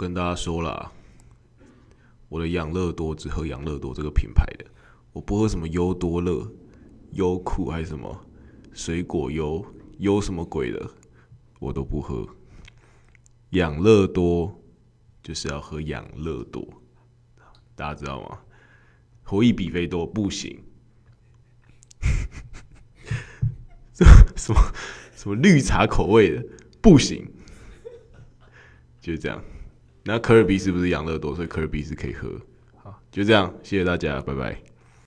跟大家说啦，我的养乐多只喝养乐多这个品牌的，我不喝什么优多乐、优酷还是什么水果优、优什么鬼的，我都不喝。养乐多就是要喝养乐多，大家知道吗？活益比菲多不行，什么什么绿茶口味的不行，就这样。那科尔比是不是养乐多，所以科尔比是可以喝。好，就这样，谢谢大家，拜拜。